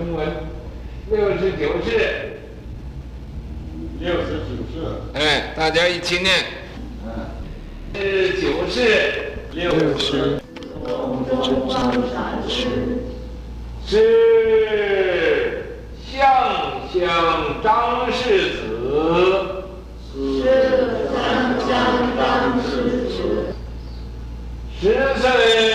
中文，六十九式，六十九式。哎，大家一起念。嗯，是九式，六十。中观禅师，是相相张世子，是相相张世子，十岁。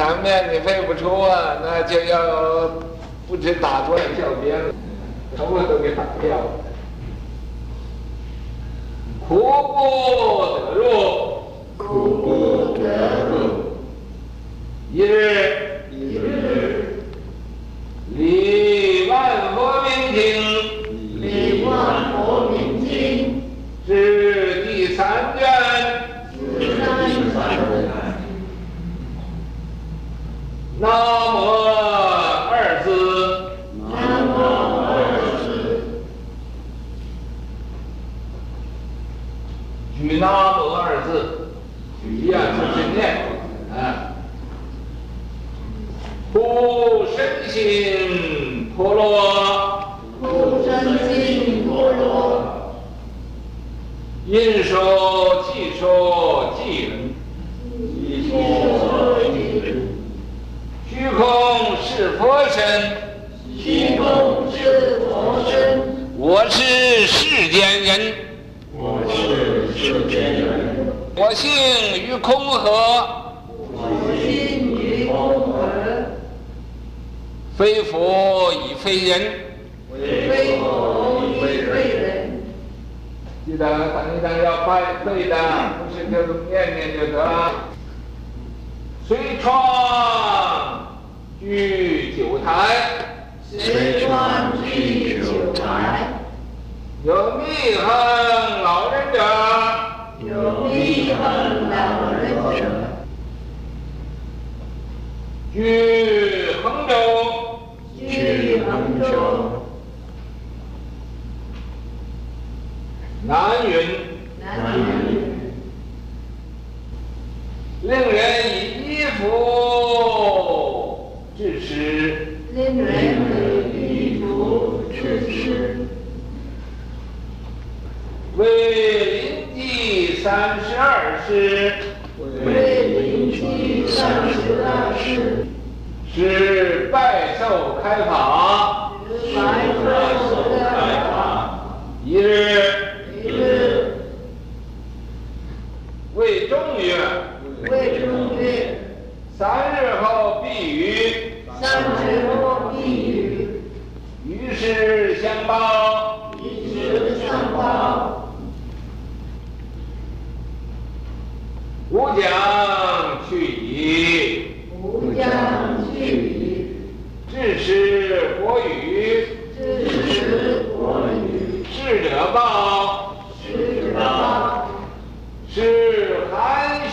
墙面你背不出啊那就要不知打多少条边了全部都给打掉了。哭不得入哭不得入一日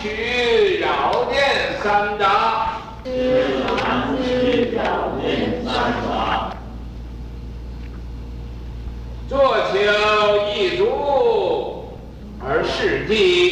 取绕殿三匝，坐丘一足而视地。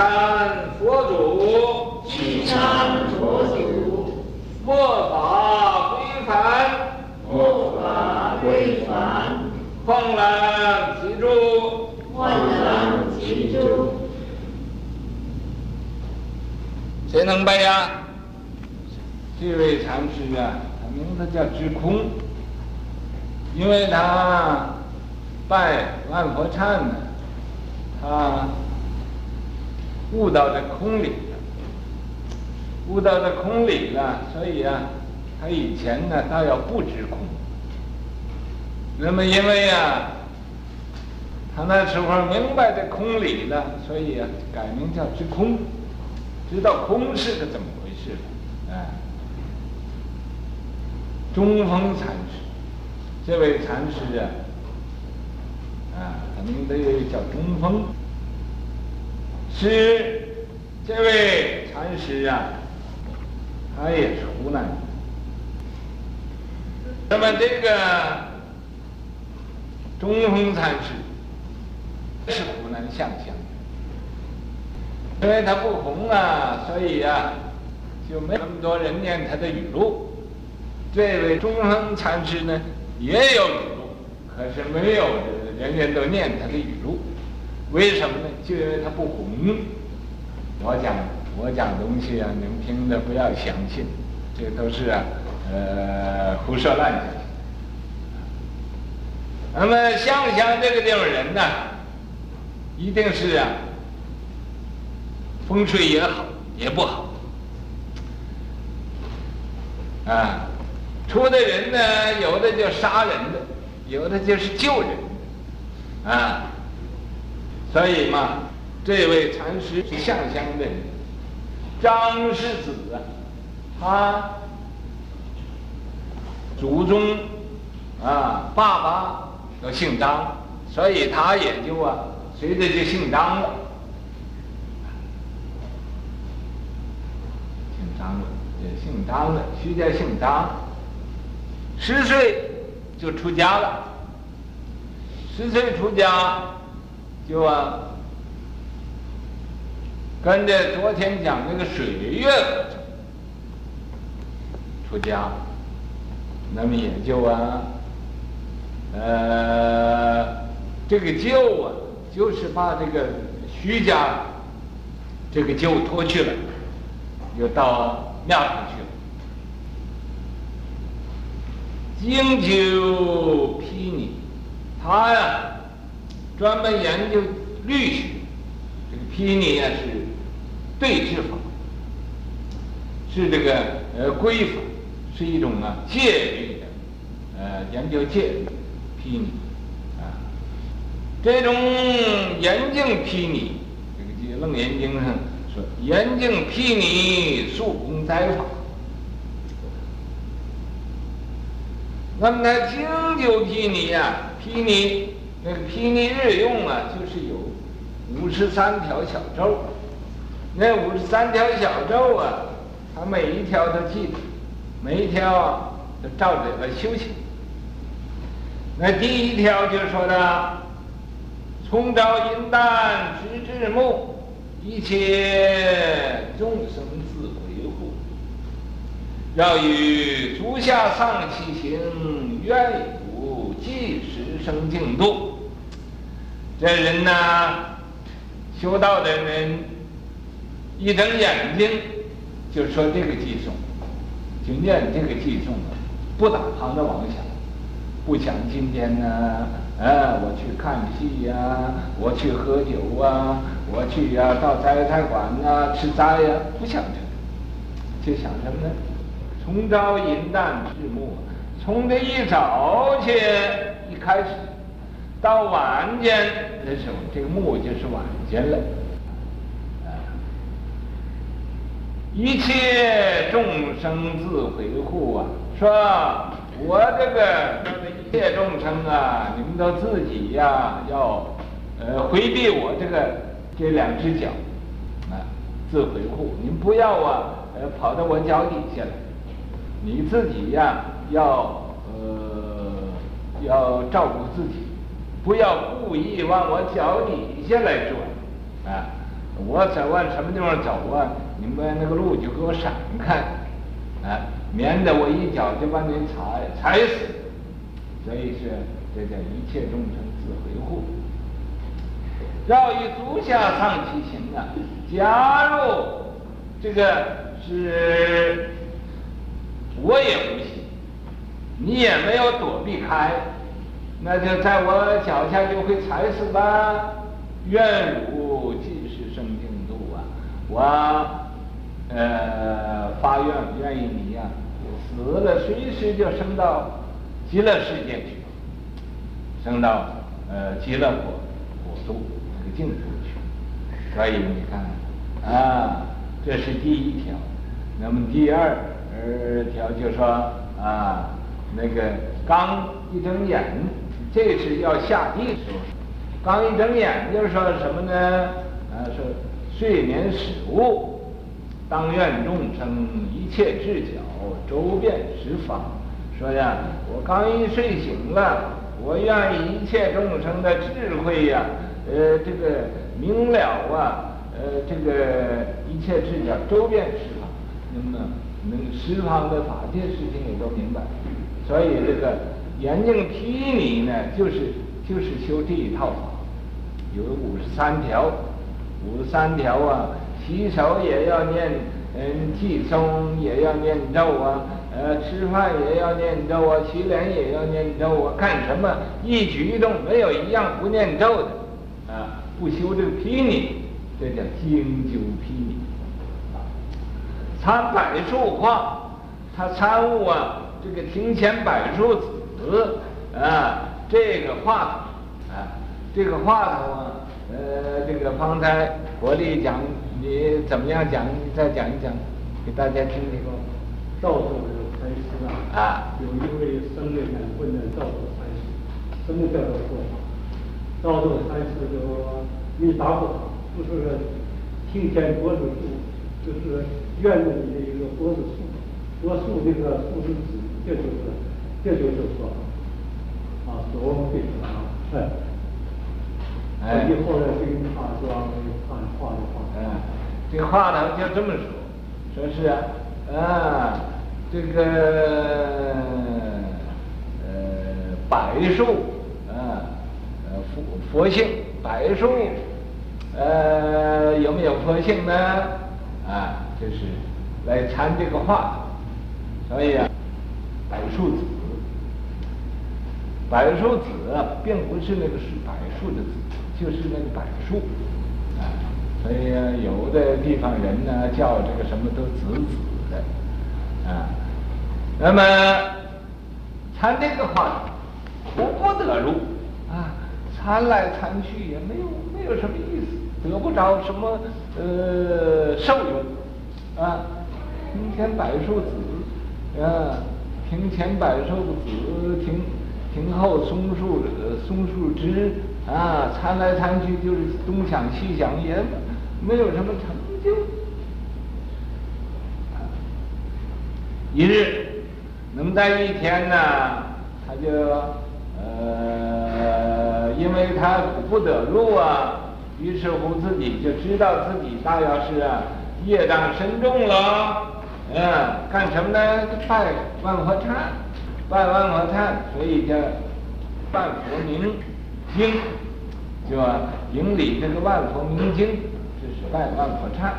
参佛祖，契参佛祖，末法归凡，末法归凡，晃然其珠，晃然其珠。谁能背呀？这位禅师啊，他名字叫智空，因为他拜万佛忏呢，他悟到这空理了，悟到这空理了，所以啊，他以前呢，倒要不知空。那么因为啊，他那时候明白这空理了，所以啊，改名叫知空。知道空是个怎么回事了，哎，中峰禅师，这位禅师啊，啊，他名字叫中峰，是这位禅师啊，他也是湖南。那么这个中峰禅师是湖南象乡。因为他不红啊，所以啊，就没那么多人念他的语录。这位中峰禅师呢，也有语录，可是没有人人都念他的语录。为什么呢？就因为他不红。我讲我讲东西啊，你们听着不要相信，这都是啊，呃，胡说乱讲。那么象乡这个地方人呢，一定是啊。风水也好，也不好，啊，出的人呢，有的就杀人的，有的就是救人的，啊，所以嘛，这位禅师是象乡的人，张世子，他祖宗啊，爸爸都姓张，所以他也就啊，随着就姓张了。姓张了，也姓张了，徐家姓张。十岁就出家了，十岁出家就啊，跟着昨天讲那个水月出家，那么也就啊，呃，这个臼啊，就是把这个徐家这个臼脱去了。又到庙上去了，经究毗尼，他呀专门研究律学，这个毗尼呀是对治法，是这个呃规法，是一种啊戒律的，呃研究戒律毗尼啊，这种严净毗尼，这个《楞严经》上。说严净毗尼，速功灾法。那么他经究毗尼呀，毗尼那个毗尼日用啊，就是有五十三条小咒。那五十三条小咒啊，他每一条都记，每一条都照着来修行。那第一条就说的：从朝阴旦，直至暮。一切众生自维护，要与足下丧其行，愿不济时生净土。这人呢，修道的人，一睁眼睛就说这个偈颂，就念这个偈颂，不打旁的妄想，不想今天呢，啊，我去看戏呀、我去喝酒啊。我去呀、到斋菜馆呐、吃斋呀、不想这个，就想什么呢？从朝饮旦至暮，从这一早去一开始，到晚间的时候，这个木就是晚间了。啊，一切众生自回护啊，说我这个一切众生啊，你们都自己呀、要呃回避我这个。这两只脚，啊，自回护，你们不要啊，呃，跑到我脚底下了，你自己呀、啊，要呃，要照顾自己，不要故意往我脚底下来转，啊，我在往什么地方走啊？你们那个路就给我闪开，啊，免得我一脚就把你踩踩死。所以是这叫一切众生自维护。绕于足下丧其行啊！假如这个是我也不行，你也没有躲避开，那就在我脚下就会踩死吧？愿汝即是生净土啊！我呃发愿愿意你呀、啊，死了随时就升到极乐世界去，升到呃极乐国国度那个净土去。所以你看啊，这是第一条。那么第二条就说啊，那个刚一睁眼，这是要下地的时候。刚一睁眼就是说什么呢？啊，说睡眠始悟，当愿众生一切智巧，周遍十方。说呀，我刚一睡醒了，我愿一切众生的智慧呀，呃，这个明了啊，呃，这个一切智巧，周遍十方，那么能十方的法界事情也都明白。所以这个严净毗尼呢，就是就是修这一套。有五十三条，五十三条啊，洗手也要念，嗯，偈颂也要念咒啊，呃，吃饭也要念咒啊，洗脸也要念咒啊，干什么一举一动没有一样不念咒的，啊，不修这个毗尼，这叫精修毗尼。参柏树画，他参悟啊，这个庭前柏树子啊，这个话啊。这个话头啊，呃，这个方才国立讲你怎么样讲？你再讲一讲，给大家听听。道授的禅师啊，啊，有一位僧人呢问了道授禅师，什么叫做说法？道授禅师就说：你答复他，就是庭前柏树树，就是院子里的一个柏树树，柏树这个树是指，这就是这就是说。啊，所我们对说啊，哎。哎，以后来这个话说，看话的话，哎，这个话呢就这么说，说是啊，啊，这个呃，柏树，啊，呃，佛佛性，柏树，呃，有没有佛性呢？啊，就是来参这个话，所以啊，柏树子，柏树子并不是那个是柏树的子。就是那个柏树，啊，所以有的地方人呢叫这个什么都子子的，啊，那么参这个话，我不得入，啊，参来参去也没有没有什么意思，得不着什么呃受用，啊，今天柏树子，啊，庭前柏树子，庭庭后松树呃松树枝。啊，参来参去就是东想西想，也没有什么成就。一日，那么在一天呢，他就呃，因为他不得入啊，于是乎自己就知道自己大要是啊，业障深重了。嗯，干什么呢？拜万佛忏，拜万佛忏，所以叫拜佛名。经，就啊，迎礼这个万佛明经，这是拜万佛忏。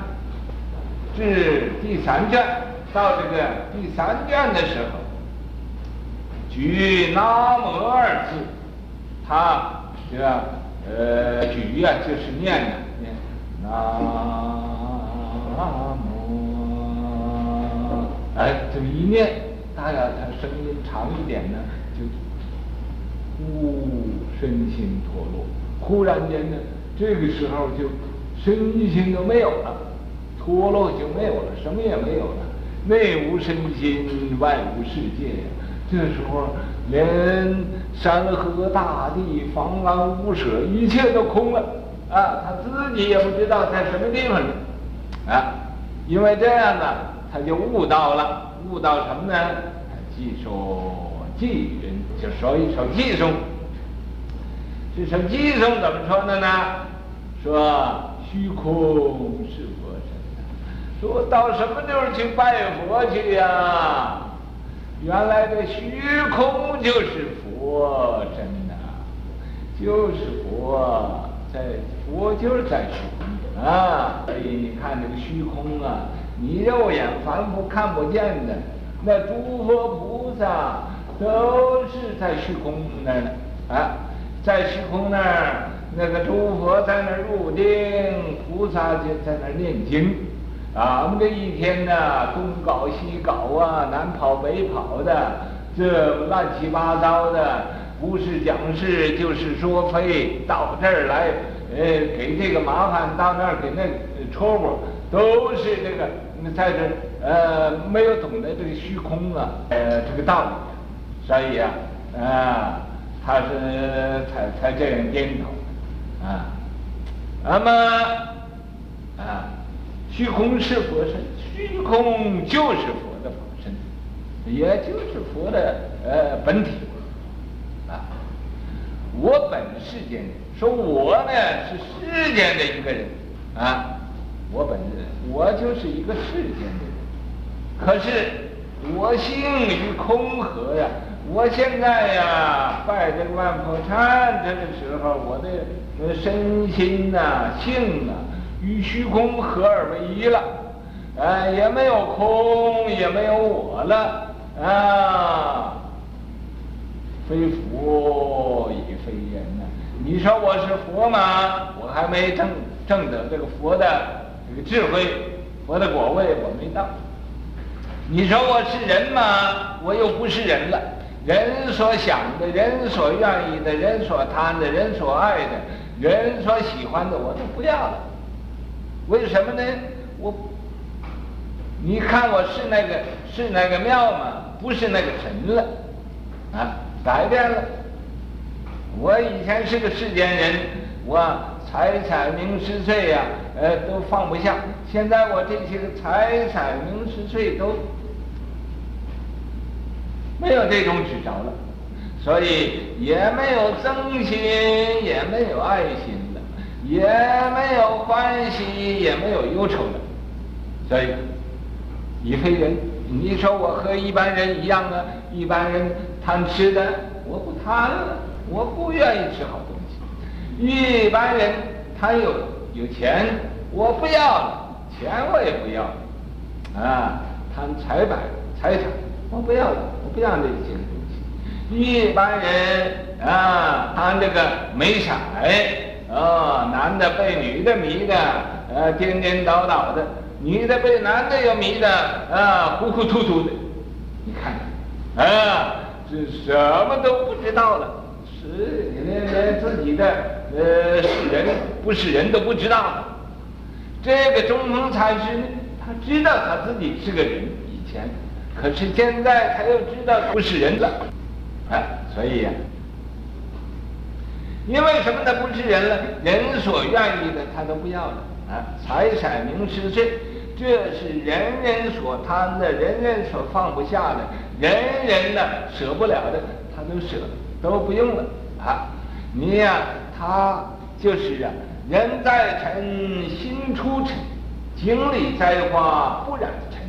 至第三卷，到这个第三卷的时候，举南无二字，他这个呃举呀、啊，就是念的念南无，哎，这么一念，大家他声音长一点呢，就呜。身心脱落，忽然间呢，这个时候就身心都没有了，脱落就没有了，什么也没有了，内无身心，外无世界呀。这时候连山河大地、方圆无舍，一切都空了啊！他自己也不知道在什么地方呢啊！因为这样呢，他就悟到了，悟到什么呢？偈说偈云，就说一首偈颂。这首偈颂怎么说的呢？说虚空是佛身。说到什么地方去拜佛去呀？原来这虚空就是佛身呐，就是佛，在佛就是在虚空啊。所以你看这个虚空啊，你肉眼凡夫看不见的，那诸佛菩萨都是在虚空那儿呢啊，在虚空那儿，那个诸佛在那儿入定，菩萨就在那儿念经。啊，我们这一天呢，东搞西搞啊，南跑北跑的，这乱七八糟的，不是讲事就是说非，到这儿来，呃，给这个麻烦，到那儿给那戳破，都是这个在这呃没有懂得这个虚空啊，呃这个道理，所以啊，啊，他是才才这样颠倒，啊，那么啊。虚空是佛身，虚空就是佛的法身，也就是佛的呃本体啊。我本世间人，说我呢是世间的一个人啊，我本人，我就是一个世间的人。可是我性与空合呀，我现在呀拜这个万佛忏这个时候，我的身心呐、性啊。与虚空合而为一了，啊，也没有空，也没有我了，啊，非佛亦非人呐、你说我是佛吗？我还没证证得这个佛的这个智慧，佛的果位我没到。你说我是人吗？我又不是人了。人所想的，人所愿意的，人所贪的，人所爱的，人所喜欢的，我都不要了。为什么呢？我，你看我是那个是那个庙吗？不是那个神了，啊，改变了。我以前是个世间人，我财产名食睡呀，呃，都放不下。现在我这些个财产名食睡都没有这种执着了，所以也没有憎心，也没有爱心了。也没有欢喜，也没有忧愁了，所以已非人。你说我和一般人一样啊？一般人贪吃的，我不贪了，我不愿意吃好东西。一般人贪有有钱，我不要了，钱我也不要了。啊，贪财宝财产，我不要了，我不要那些东西。一般人啊，贪这个美色。哦，男的被女的迷的，呃，颠颠倒倒的；女的被男的又迷的，啊，糊糊涂涂的。你看，啊，这什么都不知道了，是连连自己的呃是人不是人都不知道。这个中峰禅师呢，他知道他自己是个人，以前，可是现在他又知道不是人了，啊，所以呀、因为什么他不是人了？人所愿意的他都不要了啊！财产名食睡，这是人人所贪的，人人所放不下的，人人呢舍不了的，他都舍都不用了啊！你呀、他就是啊，人在尘，心出尘，井里栽花不染尘。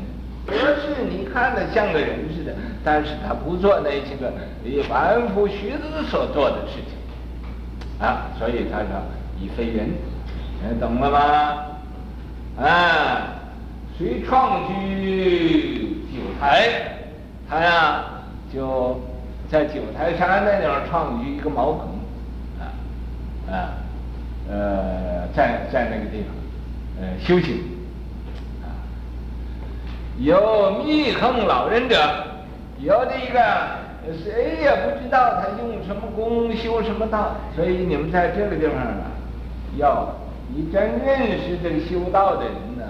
可是你看他像个人似的，但是他不做那些个凡夫俗子所做的事情。啊，所以他说已非人，你懂了吗？啊，谁创居九台？他呀就在九台山那地方创居一个茅棚，啊，呃，在在那个地方，呃，修行，啊，有密坑老人者，有这个。谁也不知道他用什么功修什么道，所以你们在这个地方啊，要你真认识这个修道的人呢，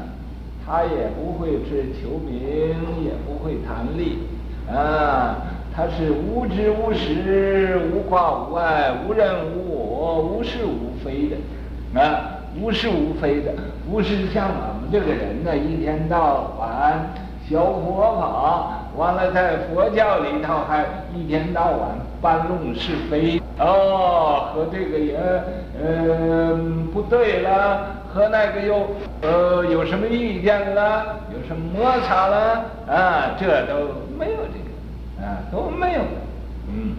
他也不会是求名，也不会谈利，啊，他是无知无识，无挂无碍，无人无我，无是无非的，啊，无是无非的，不是像我们这个人呢，一天到晚学佛法。完了在佛教里头还一天到晚搬弄是非，哦，和这个也呃不对了，和那个又呃有什么意见了，有什么摩擦了？啊，这都没有这，啊都没有，嗯，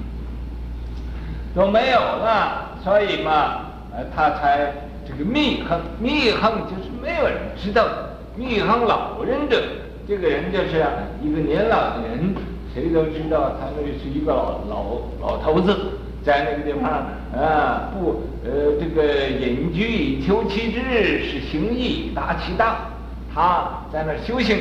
都没有了，所以嘛，呃他才这个密亨，密亨就是没有人知道的，密亨老人者。这个人就是一个年老的人，谁都知道他那是一个老老老头子，在那个地方啊，不呃，这个隐居以求其志，是行义以达其道。他在那修行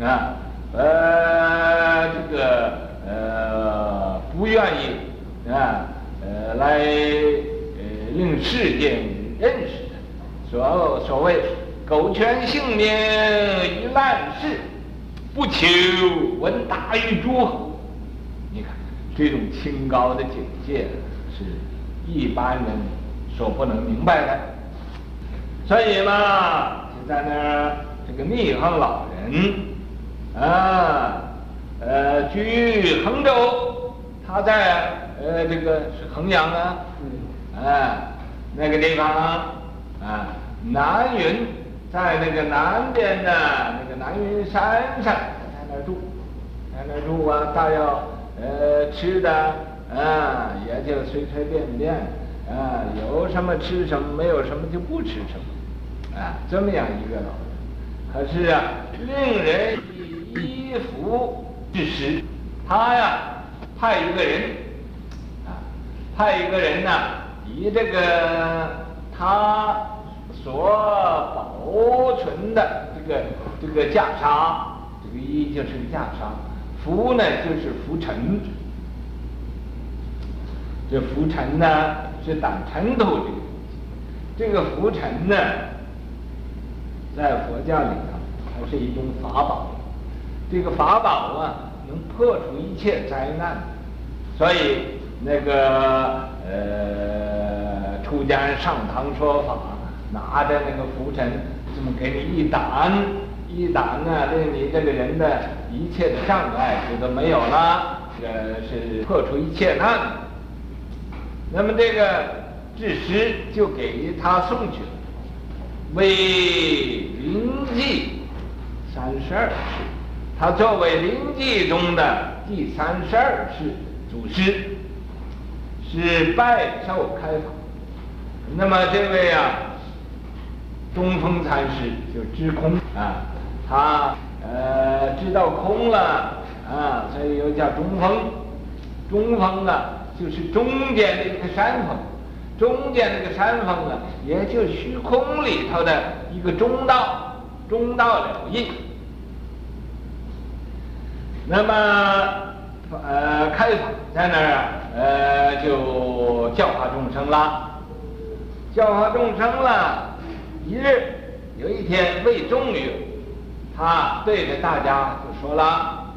啊，呃，这个呃，不愿意啊，呃，来呃令世间认识的。所所谓苟全性命于滥世。不求闻达于诸侯，你看这种清高的境界是一般人所不能明白的。所以嘛，就在那儿这个密亨老人啊，呃，居于衡州，他在呃这个是衡阳啊，啊那个地方啊，南云。在那个南边的那个南云山上，在那住，在那住啊，他要呃吃的啊，也就随随便便啊，有什么吃什么，没有什么就不吃什么，啊，这么样一个老人。可是啊，令人以衣服之食，他呀派一个人啊，派一个人呢，以这个他。所保存的这个这个袈裟，这个衣就是袈裟，服呢就是拂尘。这拂尘呢是挡尘土的，这个拂尘呢，在佛教里头还是一种法宝。这个法宝啊，能破除一切灾难，所以那个呃，出家人上堂说法。拿着那个拂尘，这么给你一挡，一挡呢，令你这个人的一切的障碍就都没有了，这个是破除一切难。那么这个智师就给他送去了，为临济三十二世，他作为临济中的第三十二世祖师，是拜受开法。那么这位啊。中峰禅师就知空啊，他呃知道空了啊，所以又叫中峰。中峰啊，就是中间的一个山峰，中间那个山峰啊，也就虚空里头的一个中道，中道了义。那么呃开法在那儿呃就教化众生了，教化众生了。一日，有一天为众语，他对着大家就说了：“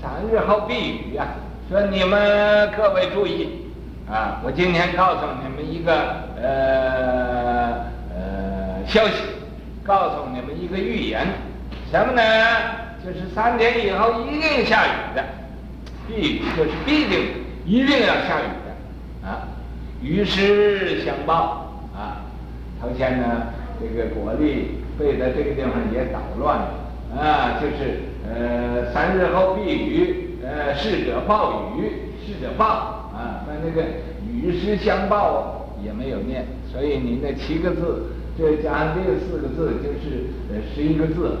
三日后必雨啊！说你们各位注意啊！我今天告诉你们一个呃呃消息，告诉你们一个预言，什么呢？就是三点以后一定下雨的，必雨就是必定一定要下雨的啊！雨时相报啊！头先呢。”这个国力被在这个地方也捣乱了啊，就是呃三日后必雨，呃逝者报雨，逝者报啊，那那个雨时相报也没有念，所以你那七个字，再加上这四个字，就是呃十一个字，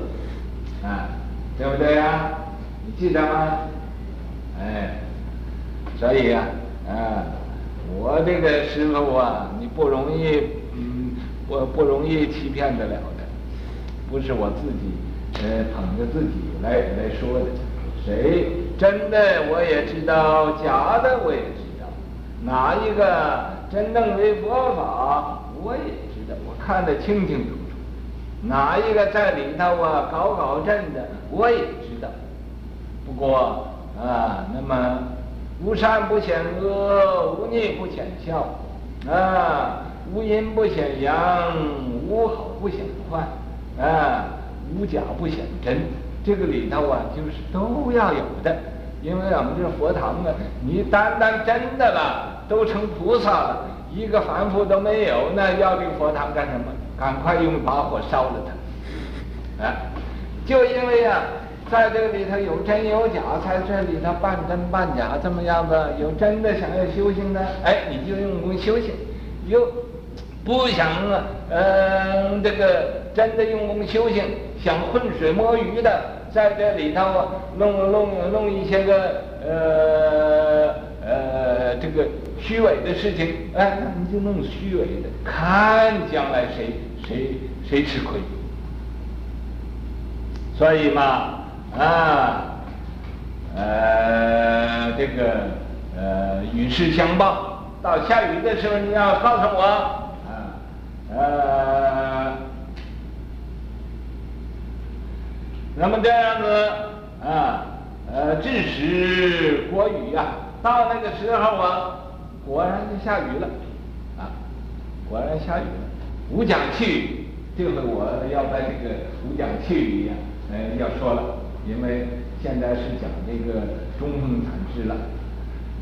啊，对不对呀、啊？你记得吗？哎，所以呀、啊，啊，我这个师傅啊，你不容易。嗯我不容易欺骗得了的，不是我自己，呃，捧着自己来来说的。谁真的我也知道，假的我也知道。哪一个真正为佛法，我也知道，我看得清清楚楚。哪一个在里头啊搞搞震的，我也知道。不过啊，那么无善不显恶，无逆不显孝，啊。无阴不显阳，无好不显坏，啊，无假不显真，这个里头啊，就是都要有的。因为我们这佛堂啊，你单单真的了，都成菩萨了，一个凡夫都没有，那要这个佛堂干什么？赶快用把火烧了它！啊，就因为、啊，在这里头有真有假，在这里头半真半假，这么样子，有真的想要修行的，哎，你就用功修行；有不想，嗯、呃，这个真的用功修行，想浑水摸鱼的，在这里头，弄弄弄一些个呃呃这个虚伪的事情，哎，那你就弄虚伪的，看将来谁谁谁吃亏。所以嘛，啊，呃，这个呃与世相报，到下雨的时候你要告诉我。啊呃，那么这样子啊，呃，致使国语呀，到那个时候啊，果然就下雨了，啊，果然下雨了。无讲气雨，这回我要在这个无讲气雨呀，呃，要说了，因为现在是讲这个中风禅师了。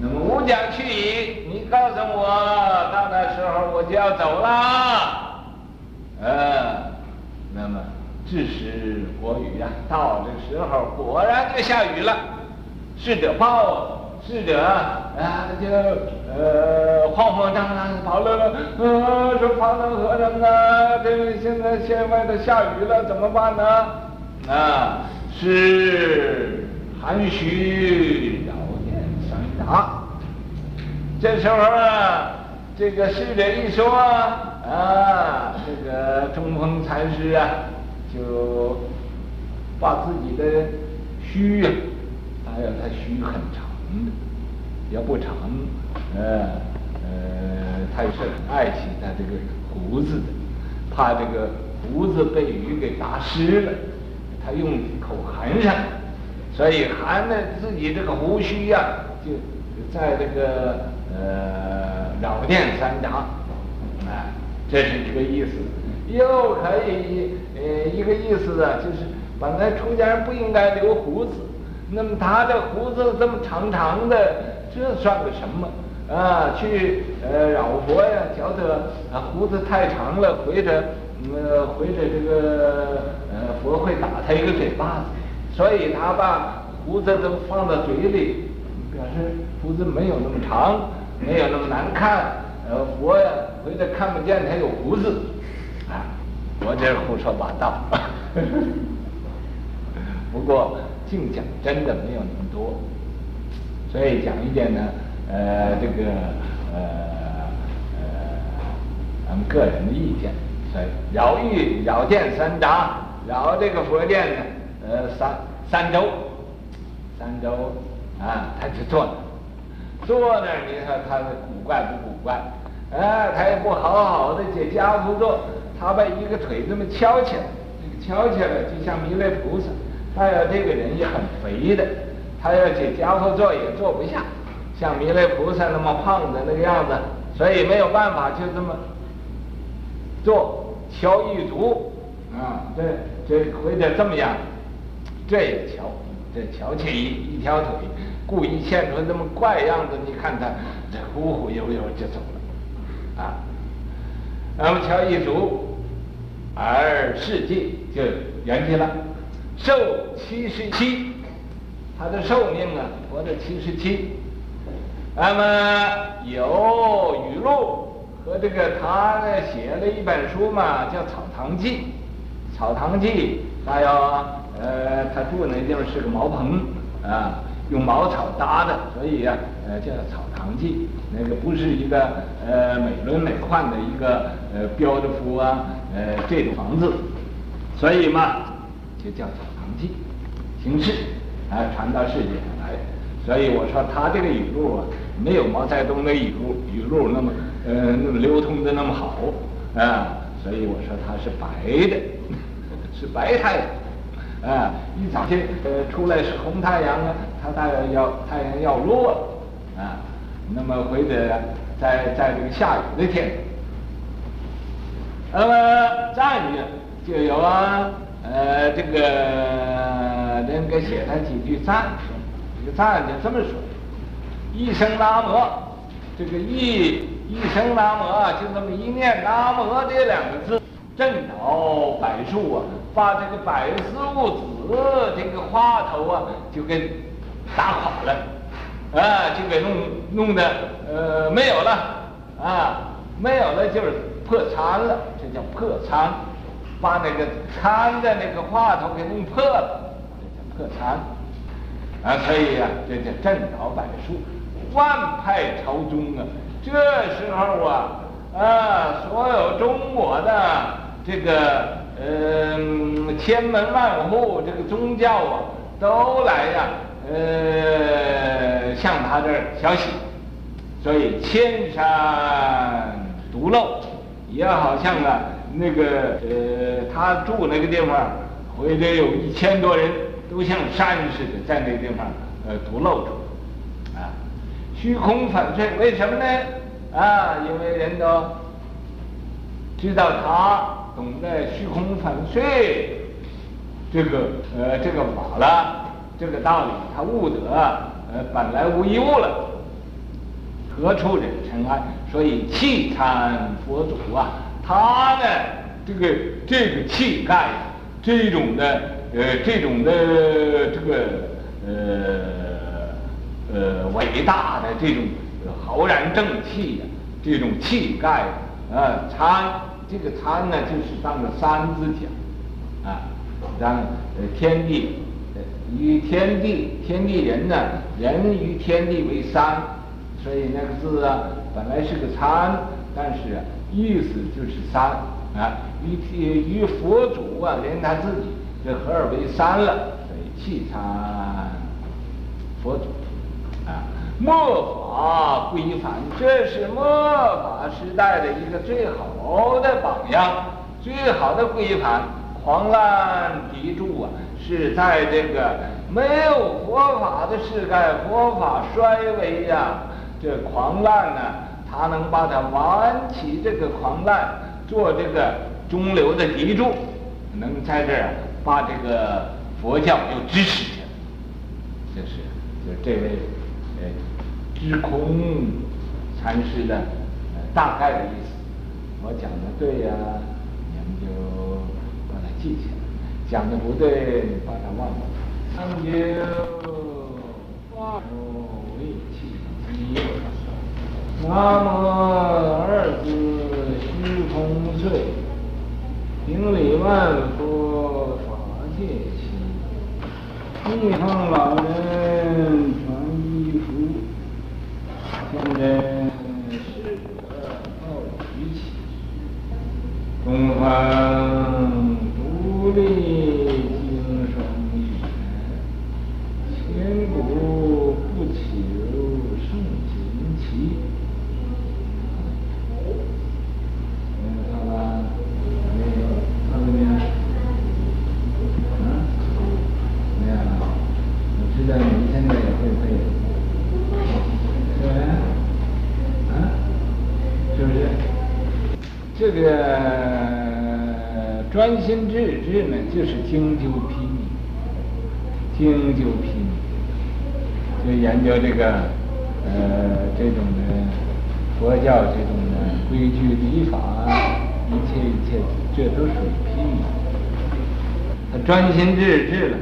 那么无讲去雨，你告诉我，到那时候我就要走了，呃，那么致使果雨呀，到这时候果然就下雨了，逝者报，逝者啊就呃慌慌张张跑了，呃说跑能和尚啊，这个现在县外头下雨了，怎么办呢？啊，是寒虚。啊，这时候啊，这个逝者一说啊，这个中峰禅师啊，就把自己的须啊，还有他须很长的，也不长，呃呃，他也是很爱惜他这个胡子的，怕这个胡子被雨给打湿了，他用口含上，所以含了自己这个胡须呀、就。在这个呃老店三匝，啊，这是一个意思。又可以呃一个意思啊，就是本来出家人不应该留胡子，那么他的胡子这么长长的，这算个什么啊？去呃绕佛呀，觉得啊胡子太长了，或者呃或者这个呃佛会打他一个嘴巴子，所以他把胡子都放到嘴里。表示胡子没有那么长，没有那么难看。呃，佛呀，回头看不见他有胡子，啊，我这胡说八道。不过净讲真的没有那么多，所以讲一点呢，呃，这个呃呃，咱们个人的意见。所以绕玉绕殿三匝，绕这个佛殿呢，呃，三三周，三周。啊，他就坐那，坐那儿，你看他古怪不古怪？啊，他也不好好的解跏趺坐，他把一个腿这么翘起来，这个翘起来就像弥勒菩萨。他要这个人也很肥的，他要解跏趺坐也坐不下，像弥勒菩萨那么胖的那个样子，所以没有办法，就这么坐，翘一足，啊，这这回得这么样，这也翘，这翘起一一条腿。故意现出那么怪样子，你看他这忽忽悠悠就走了，啊，那么翘一足，而世界就圆寂了，寿七十七，他的寿命啊活到七十七，那么有语录和这个他呢写了一本书嘛，叫《草堂记》，《草堂记》还有呃他住那地方是个茅棚啊。用茅草搭的，所以、啊，呃，叫草堂记。那个不是一个呃美轮美奂的一个呃标的符啊，呃这种房子，所以嘛，就叫草堂记，形式啊传到世界上来。所以我说他这个语录啊，没有毛泽东的语录语录那么呃那么流通的那么好啊，所以我说他是白的，是白太阳。啊，一早起呃出来是红太阳啊，他太阳要太阳要落了啊，那么或者在在这个下雨的天，那么赞语就有啊，呃这个个写他几句赞，这个赞就这么说：一声南无，这个一一声南无，就这么一念南无这两个字，震倒百树啊，把这个百思物子这个话头啊，就给打垮了，啊，就给弄弄得呃没有了，啊，没有了就是破参了，这叫破参。把那个参的那个话头给弄破了，这叫破参啊！所以啊，这叫震倒百树，万派朝宗啊！这时候啊，啊，所有中国的这个嗯、千门万户这个宗教啊，都来呀、呃，向他这儿学习，所以千山独漏，也好像啊。那个呃，他住那个地方，回来有一千多人，都像山似的，在那个地方呃独漏着，虚空粉碎，为什么呢？啊，因为人都知道他懂得虚空粉碎这个呃这个法了，这个道理，他悟得呃本来无一物了，何处惹尘埃？所以气参佛祖啊。他呢，这个这个气概，这种的呃，这种的这个呃呃伟大的这种浩然正气呀，这种气概啊，参这个参呢，就是当个三字讲啊，让呃天地呃与天地天地人呢，人与天地为三，所以那个字啊，本来是个参，但是。意思就是三啊，与与佛祖啊，连他自己这合二为三了，所以契参佛祖，末法归凡，这是末法时代的一个最好的榜样，最好的归凡。狂澜涤注啊，是在这个没有佛法的世代，佛法衰微呀、这狂澜呢。他能把它挽起这个狂澜，做这个中流的砥柱，能在这儿把这个佛教又支持起来，这是就是这位呃知空禅师的大概的意思。我讲的对呀，你们就把它记起来；讲的不对，你把它忘了。三九八五为契机。南无二字虚空碎，顶礼万佛法界期，地方老人，天人使者报举起，东方独立经霜雪，千古不朽圣贤齐。这个呃专心致志呢，就是经究睥睨，经究睥睨，就研究这个呃这种的佛教这种的规矩礼法，一切一切，这都属于睥睨。他专心致志了，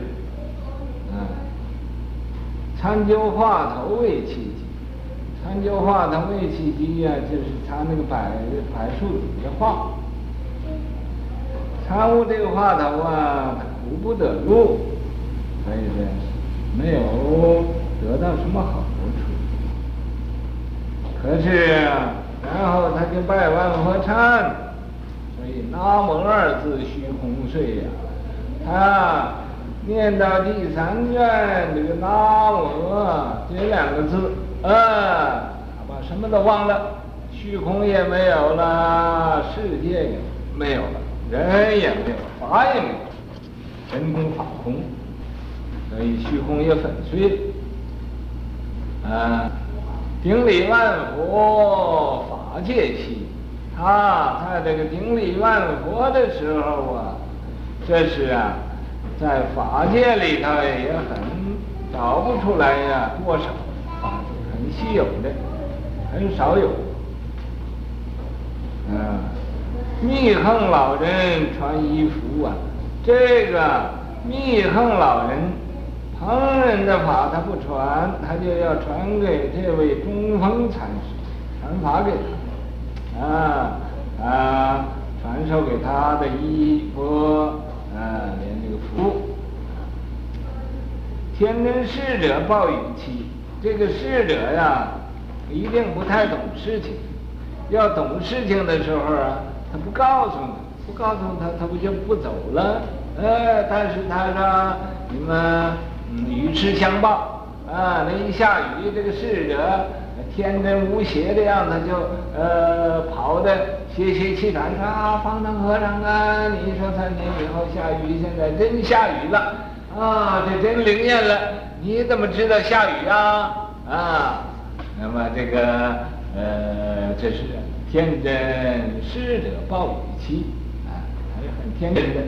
啊，参究话头为契机。参究话头为契机呀，就是他那个百百树子的话，贪污这个话头啊，他苦不得入，所以呢没有得到什么好处。可是，然后他就拜万佛忏，所以南无二字虚空碎呀，他念到第三卷这个南无这两个字。啊，把什么都忘了，虚空也没有了，世界也没有了，人也没有，法也没有，真空法空，所以虚空也粉碎。啊，顶礼万佛法界期，他，在这个顶礼万佛的时候啊，这是啊，在法界里头也很找不出来呀，多少啊，很稀有的，很少有。嗯，密行老人传衣服啊，这个密行老人，旁人的法他不传，他就要传给这位中峰禅师，传法给他，啊啊，传授给他的衣钵，啊，连这个服。天真使者报雨期，这个使者呀，一定不太懂事情。要懂事情的时候啊，他不告诉你，不告诉他，他不就不走了？呃，但是他说你们语迟相报啊，那一下雨，这个逝者天真无邪的样子就呃跑的歇歇气喘说啊，方丈和尚啊，你说三年以后下雨，现在真下雨了啊，这真灵验了，你怎么知道下雨啊？啊，那么这个呃，这是。天真师者报雨期，啊，还是很天真的。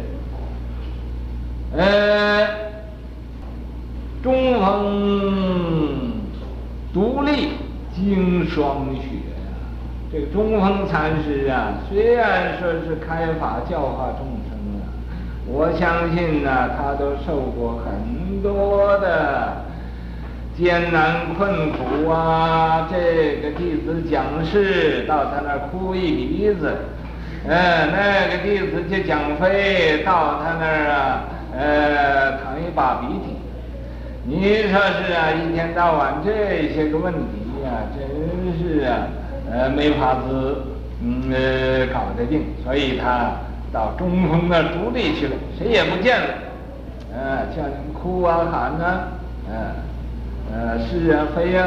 呃，中峰独立经霜雪呀，这个中峰禅师啊，虽然说是开法教化众生啊，我相信呢、他都受过很多的。艰难困苦啊！这个弟子讲事到他那儿哭一鼻子，呃，那个弟子就讲非到他那儿啊，呃，淌一把鼻涕。你说是啊，一天到晚这些个问题呀、啊，真是啊，呃，没法子，嗯，搞得定。所以他到中峰那儿独立去了，谁也不见了，呃，叫你们哭啊喊呐、啊，呃。呃，是啊，非呀，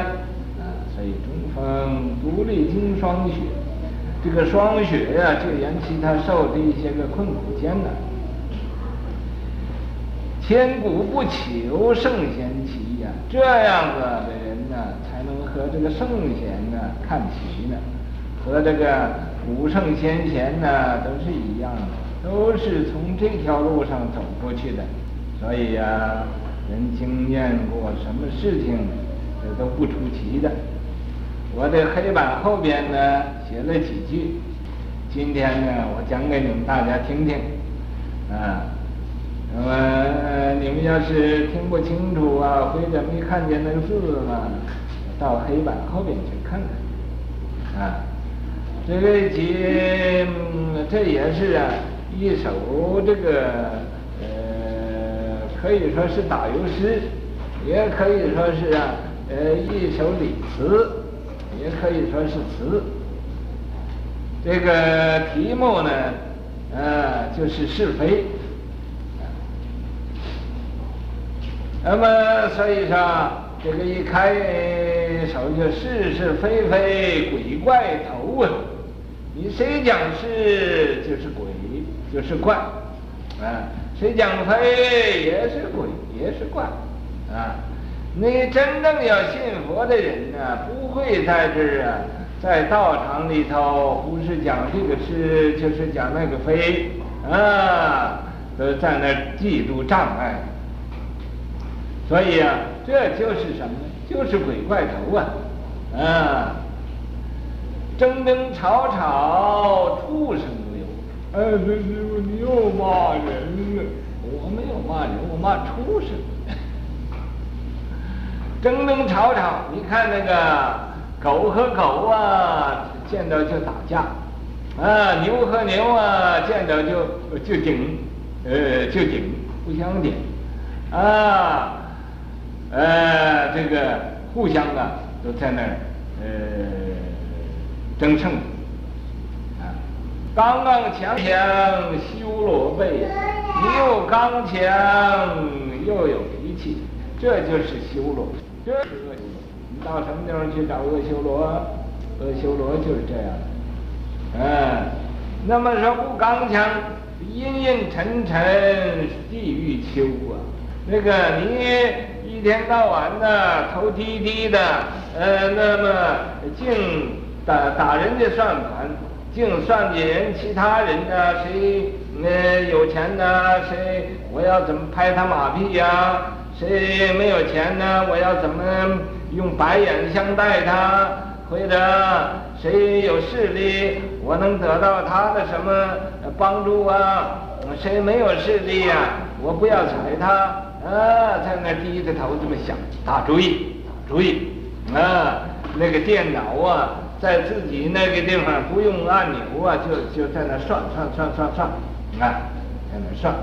啊，所以中风独立经霜雪，这个霜雪呀、就引起他受这些个困苦艰难。千古不求圣贤齐呀，这样子的人呢，才能和这个圣贤呢看齐呢，和这个古圣先贤呢都是一样的，都是从这条路上走过去的，所以呀、人经验过什么事情，这都不出奇的。我这黑板后边呢写了几句，今天呢我讲给你们大家听听，啊，那么你们要是听不清楚啊，或者没看见那个字呢，到黑板后边去看看，啊，这个节，这也是啊一首这个。可以说是打油诗，也可以说是啊，呃，一首礼词，也可以说是词。这个题目呢，呃，就是是非。那么所以说，这个一开首就是是非非，鬼怪头啊！你谁讲是就是鬼，就是怪，啊。谁讲非也是鬼也是怪，啊！你真正要信佛的人呢，不会在这儿啊，在道场里头不是讲这个是就是讲那个非，啊，都在那儿嫉妒障碍。所以啊，这就是什么呢？就是鬼怪头啊，啊！争争吵吵，畜生流。哎，师傅，你又骂人了。我没有骂人，我骂畜生。争争吵吵，你看那个狗和狗啊，见到就打架；啊，牛和牛啊，见到就就顶，呃，就顶，互相顶。啊，呃，这个互相啊，都在那儿，呃，争胜。刚刚强强修罗背。你又刚强又有脾气，这就是修罗，这是阿修罗。你到什么地方去找阿修罗？阿修罗就是这样的。嗯，那么说不刚强，阴阴沉沉地狱秋啊。那个你一天到晚的头低低的，呃，那么净打打人家算盘，净算计人其他人呢？谁呃有钱呢？谁我要怎么拍他马屁呀？谁没有钱呢？我要怎么用白眼相待他？或者谁有势力，我能得到他的什么帮助啊？谁没有势力呀、我不要睬他啊！在那低着头这么想，打主意，打主意啊！那个电脑啊，在自己那个地方不用按钮啊，就就在那算算算算算，啊，在那上。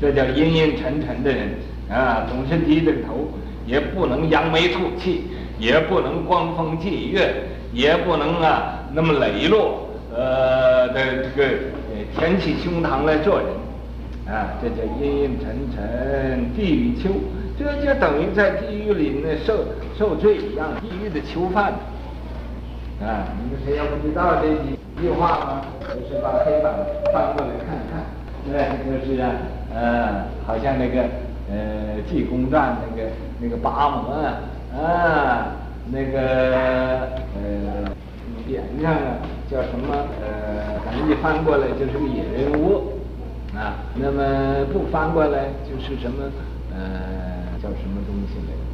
这叫阴阴沉沉的人啊，总是低着头，也不能扬眉吐气，也不能光风霁月，也不能啊那么磊落，呃的这个挺起胸膛来做人，啊，这叫阴阴沉沉地狱囚，这就等于在地狱里呢受受罪一样，地狱的囚犯。啊，你们谁要不知道这几句话吗？就是把黑板翻过来看看，对，就是啊。呃，好像那个呃《济公传》那个那个拔魔啊，啊，那个呃匾上啊叫什么？呃，反正一翻过来就是个野人窝，啊，那么不翻过来就是什么？呃，叫什么东西来？我我我